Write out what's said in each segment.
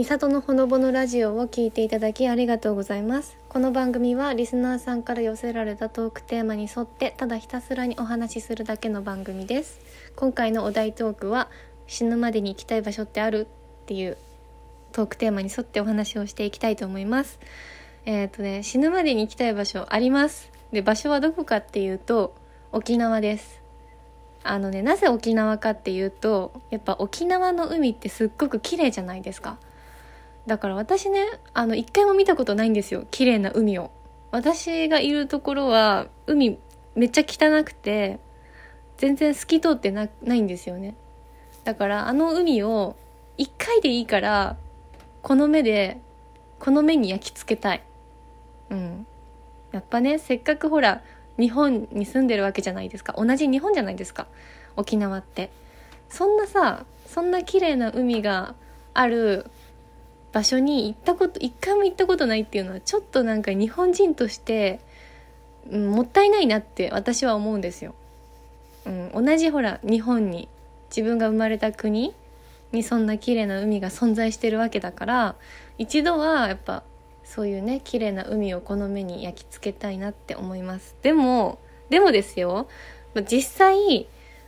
みさとのほのぼのラジオを聞いていただきありがとうございます。この番組はリスナーさんから寄せられたトークテーマに沿ってただひたすらにお話しするだけの番組です。今回のお題トークは死ぬまでに行きたい場所ってあるっていうトークテーマに沿ってお話をしていきたいと思います。えっ、とね死ぬまでに行きたい場所あります。で場所はどこかっていうと沖縄です。あのねなぜ沖縄かっていうとやっぱ沖縄の海ってすっごく綺麗じゃないですか。だから私ねあの一回も見たことないんですよ綺麗な海を。私がいるところは海めっちゃ汚くて全然透き通ってなないんですよね。だからあの海を一回でいいからこの目でこの目に焼き付けたい。うん。やっぱねせっかくほら日本に住んでるわけじゃないですか。同じ日本じゃないですか。沖縄って。そんなさそんな綺麗な海がある場所に行ったこと一回も行ったことないっていうのはちょっとなんか日本人として、うん、もったいないなって私は思うんですよ。うん、同じほら日本に自分が生まれた国にそんな綺麗な海が存在してるわけだから一度はやっぱそういうね綺麗な海をこの目に焼き付けたいなって思います。でもでもですよ。実際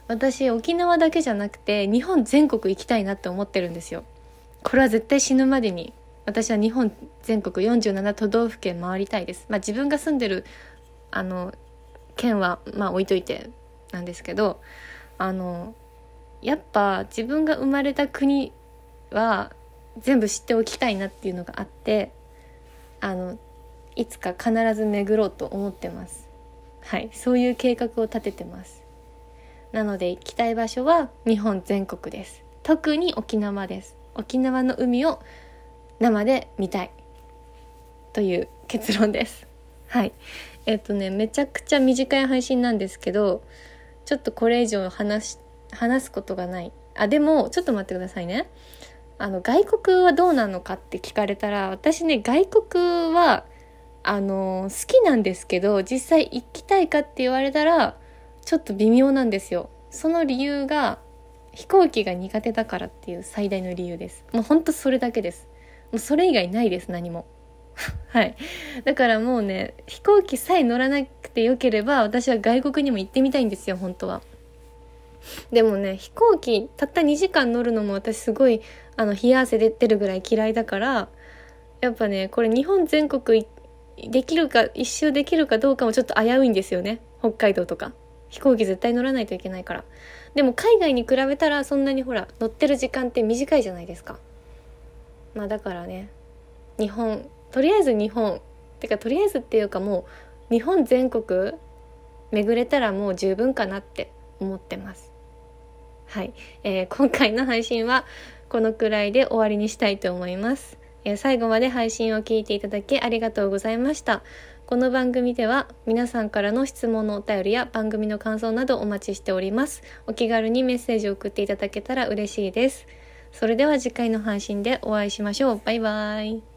私沖縄だけじゃなくて日本全国行きたいなって思ってるんですよ。これは絶対死ぬまでに私は日本全国47都道府県回りたいです。まあ自分が住んでるあの県はまあ置いといてなんですけどあのやっぱ自分が生まれた国は全部知っておきたいなっていうのがあってあのいつか必ず巡ろうと思ってます。はい。そういう計画を立ててます。なので行きたい場所は日本全国です。特に沖縄です。沖縄の海を生で見たいという結論です。はい。えっ、とねめちゃくちゃ短い配信なんですけどちょっとこれ以上話話すことがない。あでもちょっと待ってくださいね。あの外国はどうなのかって聞かれたら私ね外国はあの好きなんですけど実際行きたいかって言われたらちょっと微妙なんですよ。その理由が飛行機が苦手だからっていう最大の理由です。もうほんとそれだけです。もうそれ以外ないです何も。はい。だからもうね飛行機さえ乗らなくてよければ私は外国にも行ってみたいんですよ本当は。でもね飛行機たった2時間乗るのも私すごいあの冷や汗出てるぐらい嫌いだからやっぱねこれ日本全国できるか一周できるかどうかもちょっと危ういんですよね。北海道とか。飛行機絶対乗らないといけないから。でも海外に比べたらそんなにほら乗ってる時間って短いじゃないですか。まあだからね日本とりあえず日本てかとりあえずっていうかもう日本全国巡れたらもう十分かなって思ってます。はい、えー、今回の配信はこのくらいで終わりにしたいと思います、えー、最後まで配信を聞いていただきありがとうございました。この番組では皆さんからの質問のお便りや番組の感想などお待ちしております。お気軽にメッセージを送っていただけたら嬉しいです。それでは次回の配信でお会いしましょう。バイバイ。